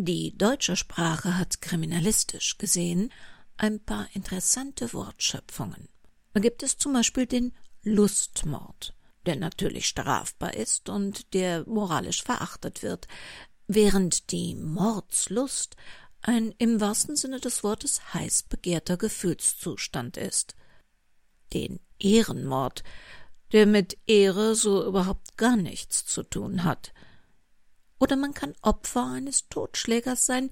Die deutsche Sprache hat kriminalistisch gesehen ein paar interessante Wortschöpfungen. Da gibt es zum Beispiel den Lustmord, der natürlich strafbar ist und der moralisch verachtet wird, während die Mordslust ein im wahrsten Sinne des Wortes heiß begehrter Gefühlszustand ist. Den Ehrenmord, der mit Ehre so überhaupt gar nichts zu tun hat. Oder man kann Opfer eines Totschlägers sein,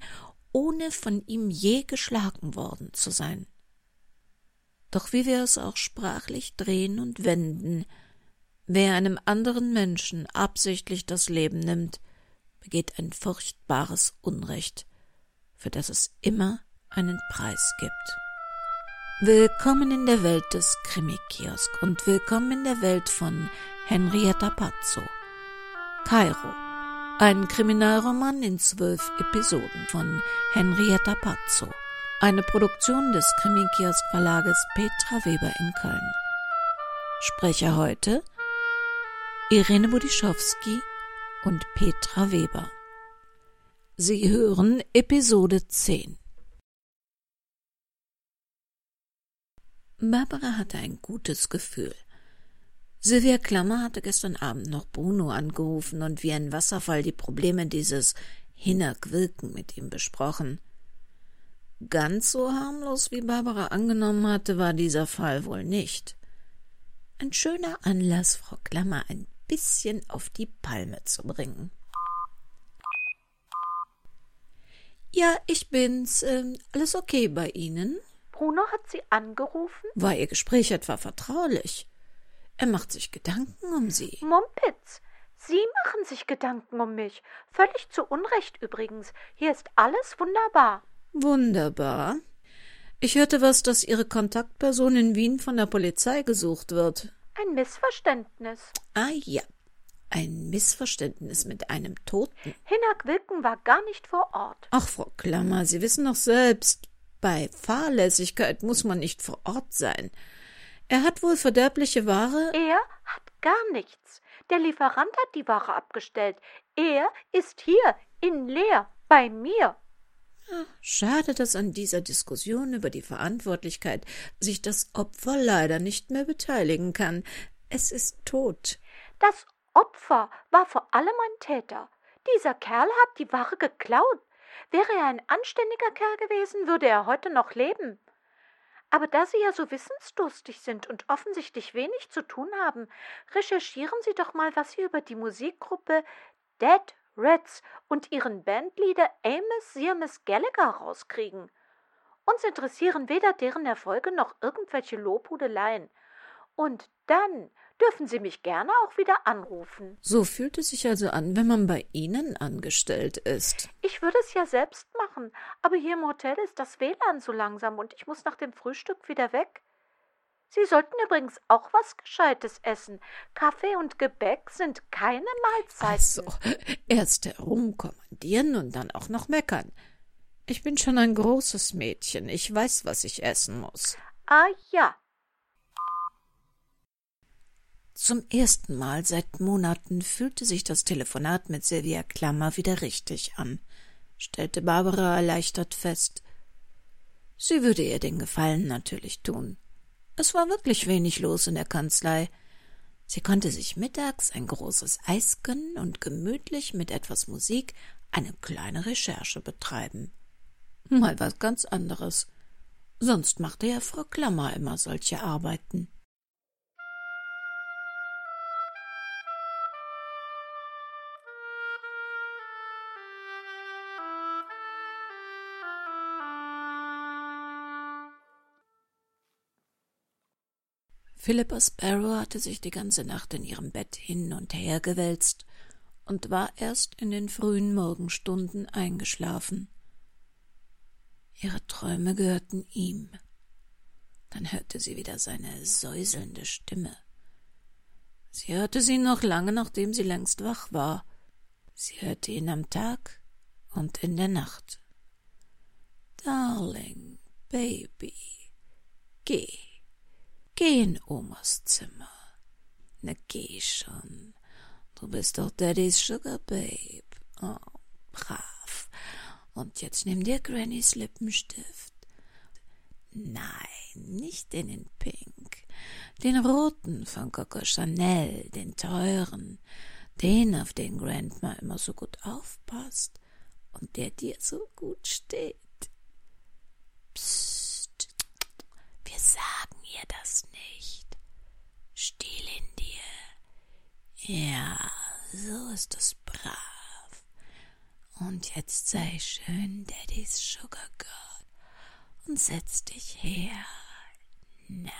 ohne von ihm je geschlagen worden zu sein. Doch wie wir es auch sprachlich drehen und wenden, wer einem anderen Menschen absichtlich das Leben nimmt, begeht ein furchtbares Unrecht, für das es immer einen Preis gibt. Willkommen in der Welt des Krimi-Kiosk und willkommen in der Welt von Henrietta Pazzo. Kairo, ein Kriminalroman in zwölf Episoden von Henrietta Pazzo. Eine Produktion des Krimi-Kiosk Verlages Petra Weber in Köln. Sprecher heute Irene Budischowski und Petra Weber. Sie hören Episode 10. Barbara hatte ein gutes Gefühl. Sylvia Klammer hatte gestern Abend noch Bruno angerufen und wie ein Wasserfall die Probleme dieses Hinnerk-Wilken mit ihm besprochen. Ganz so harmlos, wie Barbara angenommen hatte, war dieser Fall wohl nicht. Ein schöner Anlass, Frau Klammer ein bisschen auf die Palme zu bringen. Ja, ich bin's. Ähm, alles okay bei Ihnen? Bruno hat Sie angerufen? War Ihr Gespräch etwa vertraulich? Er macht sich Gedanken um Sie. Mumpitz, Sie machen sich Gedanken um mich. Völlig zu Unrecht übrigens. Hier ist alles wunderbar. Wunderbar. Ich hörte was, dass Ihre Kontaktperson in Wien von der Polizei gesucht wird. Ein Missverständnis. Ah ja, ein Missverständnis mit einem Toten. Hinak Wilken war gar nicht vor Ort. Ach, Frau Klammer, Sie wissen doch selbst, bei Fahrlässigkeit muss man nicht vor Ort sein. Er hat wohl verderbliche Ware. Er hat gar nichts. Der Lieferant hat die Ware abgestellt. Er ist hier, in Leer, bei mir. Schade, dass an dieser Diskussion über die Verantwortlichkeit sich das Opfer leider nicht mehr beteiligen kann. Es ist tot. Das Opfer war vor allem ein Täter. Dieser Kerl hat die Ware geklaut. Wäre er ein anständiger Kerl gewesen, würde er heute noch leben. Aber da Sie ja so wissensdurstig sind und offensichtlich wenig zu tun haben, recherchieren Sie doch mal, was Sie über die Musikgruppe Dead Reds und ihren Bandleader Amos Sirmes Gallagher rauskriegen. Uns interessieren weder deren Erfolge noch irgendwelche Lobhudeleien. Und dann dürfen Sie mich gerne auch wieder anrufen. So fühlt es sich also an, wenn man bei Ihnen angestellt ist. Ich würde es ja selbst machen, aber hier im Hotel ist das WLAN so langsam und ich muss nach dem Frühstück wieder weg. Sie sollten übrigens auch was Gescheites essen. Kaffee und Gebäck sind keine Mahlzeiten. Also, erst herumkommandieren und dann auch noch meckern. Ich bin schon ein großes Mädchen. Ich weiß, was ich essen muss. Ah ja, zum ersten Mal seit Monaten fühlte sich das Telefonat mit Silvia Klammer wieder richtig an, stellte Barbara erleichtert fest. Sie würde ihr den Gefallen natürlich tun. Es war wirklich wenig los in der Kanzlei. Sie konnte sich mittags ein großes Eis gönnen und gemütlich mit etwas Musik eine kleine Recherche betreiben. Mal was ganz anderes. Sonst machte ja Frau Klammer immer solche Arbeiten. Philippa Sparrow hatte sich die ganze Nacht in ihrem Bett hin und her gewälzt und war erst in den frühen Morgenstunden eingeschlafen. Ihre Träume gehörten ihm. Dann hörte sie wieder seine säuselnde Stimme. Sie hörte sie noch lange, nachdem sie längst wach war. Sie hörte ihn am Tag und in der Nacht. Darling, Baby, geh. Geh in Omas Zimmer. Na geh schon. Du bist doch Daddys Sugar Babe. Oh, brav. Und jetzt nimm dir Grannys Lippenstift. Nein, nicht den in Pink. Den roten von Coco Chanel, den teuren. Den, auf den Grandma immer so gut aufpasst und der dir so gut steht. Psst, wir sagen ihr das nicht. Still in dir. Ja, so ist es brav. Und jetzt sei schön Daddys Sugar Girl und setz dich her. Na,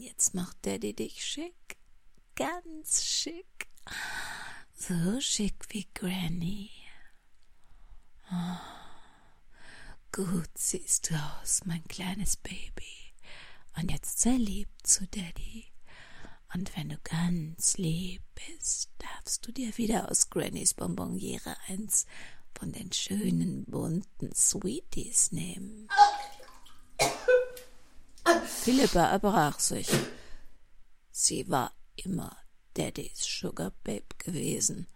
jetzt macht Daddy dich schick, ganz schick. So schick wie Granny. Oh, gut siehst du aus, mein kleines Baby. Und jetzt sei lieb zu Daddy. Und wenn du ganz lieb bist, darfst du dir wieder aus Grannys Bonbonniere eins von den schönen bunten Sweeties nehmen. Philippa erbrach sich. Sie war immer Daddys Sugar Babe gewesen,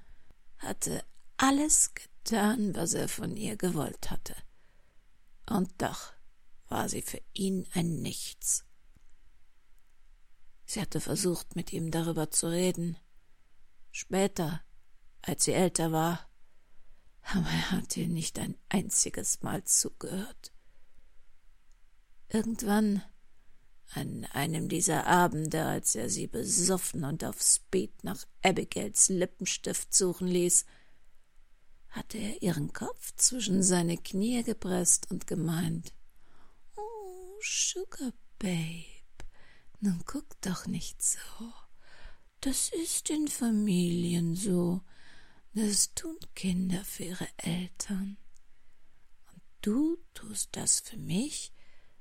hatte alles getan, was er von ihr gewollt hatte. Und doch war sie für ihn ein Nichts. Sie hatte versucht, mit ihm darüber zu reden. Später, als sie älter war, aber er hatte ihr nicht ein einziges Mal zugehört. Irgendwann an einem dieser Abende, als er sie besoffen und auf Speed nach Abigails Lippenstift suchen ließ, hatte er ihren Kopf zwischen seine Knie gepresst und gemeint Oh, Sugar Babe, nun guck doch nicht so. Das ist in Familien so. Das tun Kinder für ihre Eltern. Und du tust das für mich,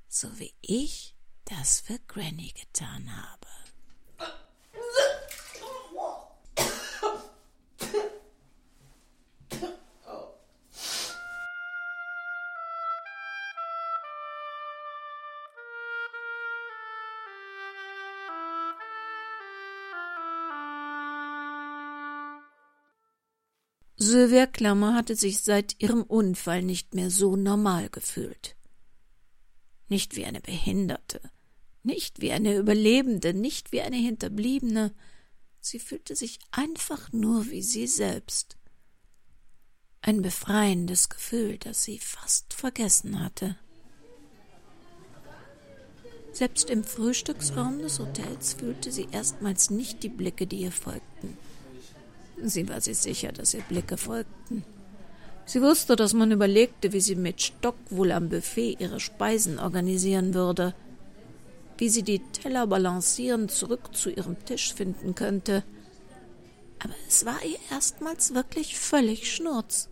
so wie ich das für Granny getan habe. Sylvia Klammer hatte sich seit ihrem Unfall nicht mehr so normal gefühlt. Nicht wie eine Behinderte, nicht wie eine Überlebende, nicht wie eine Hinterbliebene. Sie fühlte sich einfach nur wie sie selbst. Ein befreiendes Gefühl, das sie fast vergessen hatte. Selbst im Frühstücksraum des Hotels fühlte sie erstmals nicht die Blicke, die ihr folgten. Sie war sich sicher, dass ihr Blicke folgten. Sie wusste, dass man überlegte, wie sie mit Stock wohl am Buffet ihre Speisen organisieren würde wie sie die Teller balancierend zurück zu ihrem Tisch finden könnte. Aber es war ihr erstmals wirklich völlig schnurz.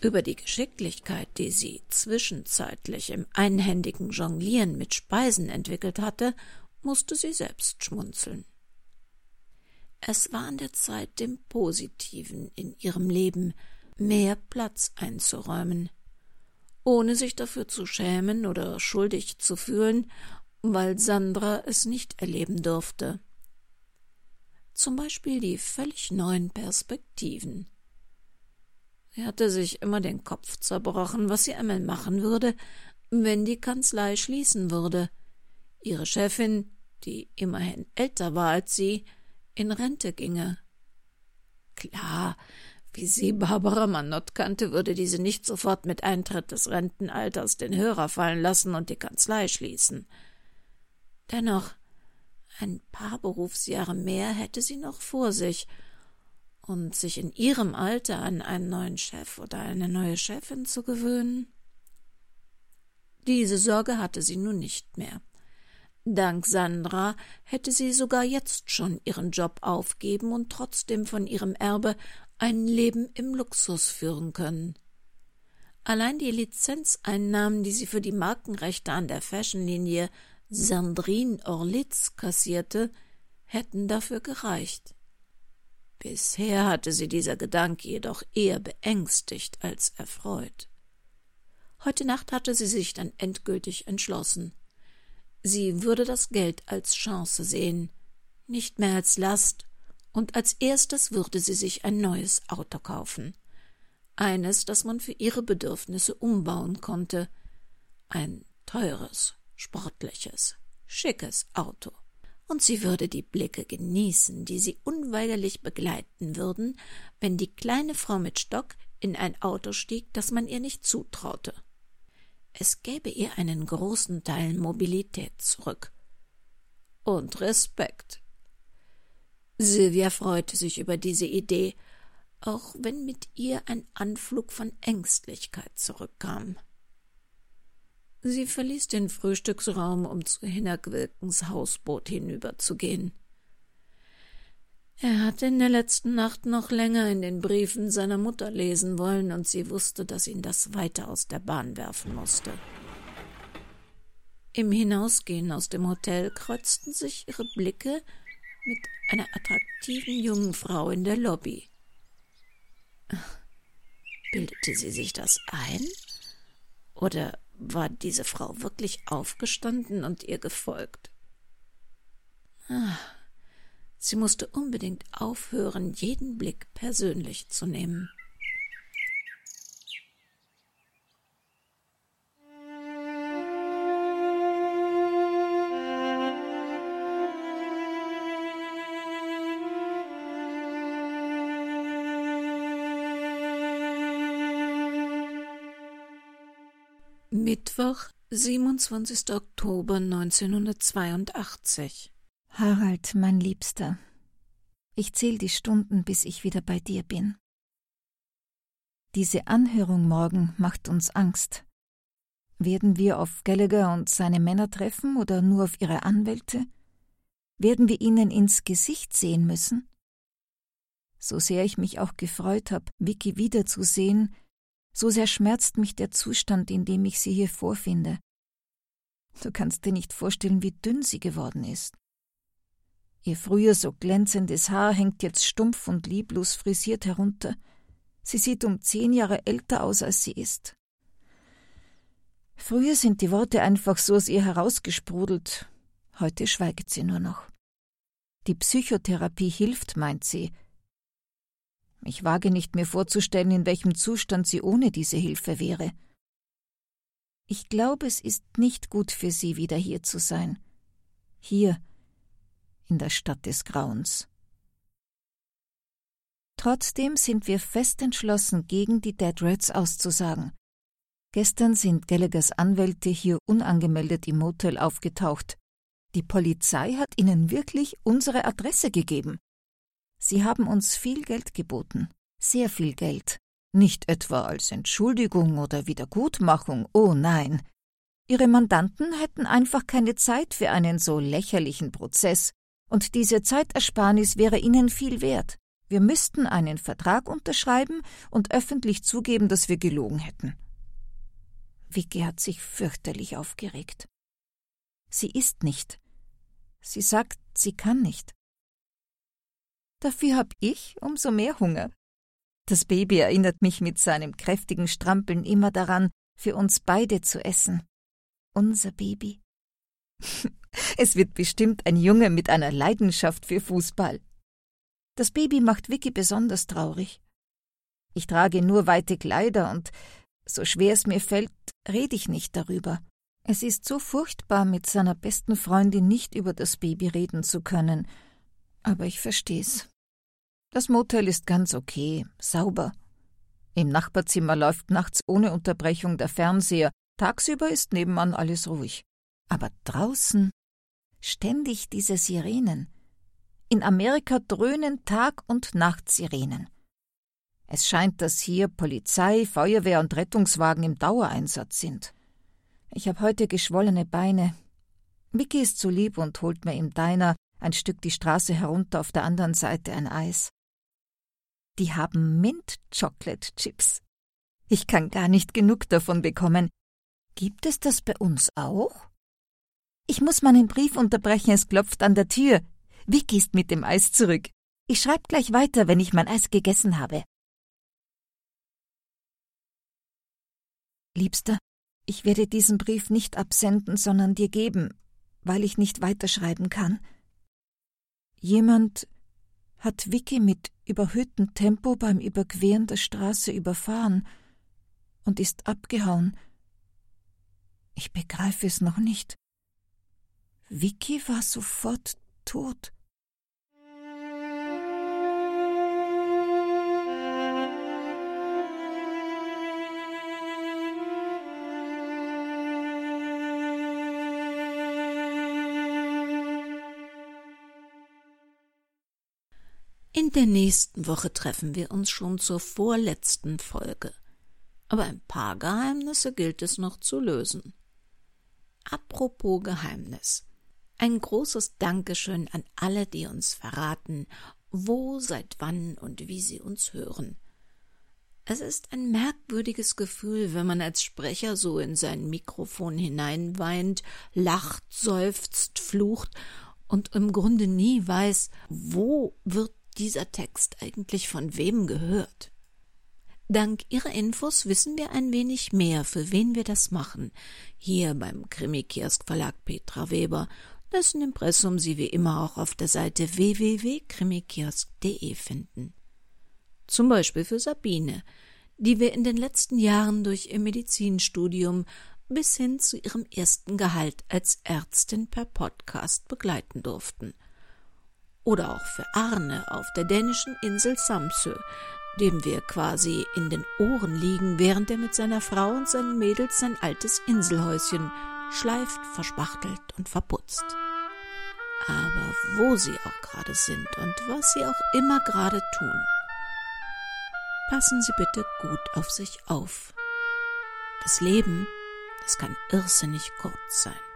Über die Geschicklichkeit, die sie zwischenzeitlich im einhändigen Jonglieren mit Speisen entwickelt hatte, musste sie selbst schmunzeln. Es war an der Zeit, dem Positiven in ihrem Leben mehr Platz einzuräumen, ohne sich dafür zu schämen oder schuldig zu fühlen weil Sandra es nicht erleben durfte. Zum Beispiel die völlig neuen Perspektiven. Sie hatte sich immer den Kopf zerbrochen, was sie einmal machen würde, wenn die Kanzlei schließen würde. Ihre Chefin, die immerhin älter war als sie, in Rente ginge. Klar, wie sie Barbara Manott kannte, würde diese nicht sofort mit Eintritt des Rentenalters den Hörer fallen lassen und die Kanzlei schließen. Dennoch, ein paar Berufsjahre mehr hätte sie noch vor sich, und sich in ihrem Alter an einen neuen Chef oder eine neue Chefin zu gewöhnen? Diese Sorge hatte sie nun nicht mehr. Dank Sandra hätte sie sogar jetzt schon ihren Job aufgeben und trotzdem von ihrem Erbe ein Leben im Luxus führen können. Allein die Lizenzeinnahmen, die sie für die Markenrechte an der Fashionlinie Sandrine Orlitz kassierte, hätten dafür gereicht. Bisher hatte sie dieser Gedanke jedoch eher beängstigt als erfreut. Heute Nacht hatte sie sich dann endgültig entschlossen. Sie würde das Geld als Chance sehen, nicht mehr als Last, und als erstes würde sie sich ein neues Auto kaufen. Eines, das man für ihre Bedürfnisse umbauen konnte. Ein teures, sportliches, schickes Auto. Und sie würde die Blicke genießen, die sie unweigerlich begleiten würden, wenn die kleine Frau mit Stock in ein Auto stieg, das man ihr nicht zutraute. Es gäbe ihr einen großen Teil Mobilität zurück. Und Respekt. Silvia freute sich über diese Idee, auch wenn mit ihr ein Anflug von Ängstlichkeit zurückkam. Sie verließ den Frühstücksraum, um zu Hinnerk Wilkens Hausboot hinüberzugehen. Er hatte in der letzten Nacht noch länger in den Briefen seiner Mutter lesen wollen, und sie wusste, dass ihn das weiter aus der Bahn werfen musste. Im Hinausgehen aus dem Hotel kreuzten sich ihre Blicke mit einer attraktiven jungen Frau in der Lobby. Bildete sie sich das ein? Oder war diese Frau wirklich aufgestanden und ihr gefolgt? Ah, sie musste unbedingt aufhören, jeden Blick persönlich zu nehmen. Mittwoch, 27. Oktober 1982. Harald, mein Liebster, ich zähl die Stunden, bis ich wieder bei dir bin. Diese Anhörung morgen macht uns Angst. Werden wir auf Gallagher und seine Männer treffen oder nur auf ihre Anwälte? Werden wir ihnen ins Gesicht sehen müssen? So sehr ich mich auch gefreut habe, Vicky wiederzusehen, so sehr schmerzt mich der Zustand, in dem ich sie hier vorfinde. Du kannst dir nicht vorstellen, wie dünn sie geworden ist. Ihr früher so glänzendes Haar hängt jetzt stumpf und lieblos frisiert herunter. Sie sieht um zehn Jahre älter aus, als sie ist. Früher sind die Worte einfach so aus ihr herausgesprudelt. Heute schweigt sie nur noch. Die Psychotherapie hilft, meint sie, ich wage nicht mir vorzustellen, in welchem Zustand sie ohne diese Hilfe wäre. Ich glaube, es ist nicht gut für sie, wieder hier zu sein. Hier, in der Stadt des Grauens. Trotzdem sind wir fest entschlossen, gegen die Dead Rats auszusagen. Gestern sind Gallaghers Anwälte hier unangemeldet im Motel aufgetaucht. Die Polizei hat ihnen wirklich unsere Adresse gegeben. Sie haben uns viel Geld geboten, sehr viel Geld. Nicht etwa als Entschuldigung oder Wiedergutmachung, oh nein. Ihre Mandanten hätten einfach keine Zeit für einen so lächerlichen Prozess, und diese Zeitersparnis wäre ihnen viel wert. Wir müssten einen Vertrag unterschreiben und öffentlich zugeben, dass wir gelogen hätten. Vicky hat sich fürchterlich aufgeregt. Sie ist nicht. Sie sagt, sie kann nicht. Dafür hab ich umso mehr Hunger. Das Baby erinnert mich mit seinem kräftigen Strampeln immer daran, für uns beide zu essen. Unser Baby. es wird bestimmt ein Junge mit einer Leidenschaft für Fußball. Das Baby macht Vicky besonders traurig. Ich trage nur weite Kleider und so schwer es mir fällt, rede ich nicht darüber. Es ist so furchtbar, mit seiner besten Freundin nicht über das Baby reden zu können, aber ich versteh's. Das Motel ist ganz okay, sauber. Im Nachbarzimmer läuft nachts ohne Unterbrechung der Fernseher, tagsüber ist nebenan alles ruhig. Aber draußen ständig diese Sirenen. In Amerika dröhnen Tag und Nacht Sirenen. Es scheint, dass hier Polizei, Feuerwehr und Rettungswagen im Dauereinsatz sind. Ich habe heute geschwollene Beine. Vicky ist so lieb und holt mir im Diner ein Stück die Straße herunter auf der anderen Seite ein Eis. Die haben Mint Chocolate Chips. Ich kann gar nicht genug davon bekommen. Gibt es das bei uns auch? Ich muss meinen Brief unterbrechen, es klopft an der Tür. Vicky ist mit dem Eis zurück. Ich schreibe gleich weiter, wenn ich mein Eis gegessen habe. Liebster, ich werde diesen Brief nicht absenden, sondern dir geben, weil ich nicht weiterschreiben kann. Jemand hat Vicky mit überhöhtem Tempo beim Überqueren der Straße überfahren und ist abgehauen. Ich begreife es noch nicht. Vicky war sofort tot. In der nächsten Woche treffen wir uns schon zur vorletzten Folge. Aber ein paar Geheimnisse gilt es noch zu lösen. Apropos Geheimnis. Ein großes Dankeschön an alle, die uns verraten, wo, seit wann und wie sie uns hören. Es ist ein merkwürdiges Gefühl, wenn man als Sprecher so in sein Mikrofon hineinweint, lacht, seufzt, flucht und im Grunde nie weiß, wo wird dieser Text eigentlich von wem gehört? Dank Ihrer Infos wissen wir ein wenig mehr, für wen wir das machen. Hier beim Krimikiosk Verlag Petra Weber, dessen Impressum Sie wie immer auch auf der Seite www.krimikiosk.de finden. Zum Beispiel für Sabine, die wir in den letzten Jahren durch ihr Medizinstudium bis hin zu ihrem ersten Gehalt als Ärztin per Podcast begleiten durften – oder auch für Arne auf der dänischen Insel Samsø, dem wir quasi in den Ohren liegen, während er mit seiner Frau und seinen Mädels sein altes Inselhäuschen schleift, verspachtelt und verputzt. Aber wo sie auch gerade sind und was sie auch immer gerade tun, passen Sie bitte gut auf sich auf. Das Leben, das kann irrsinnig kurz sein.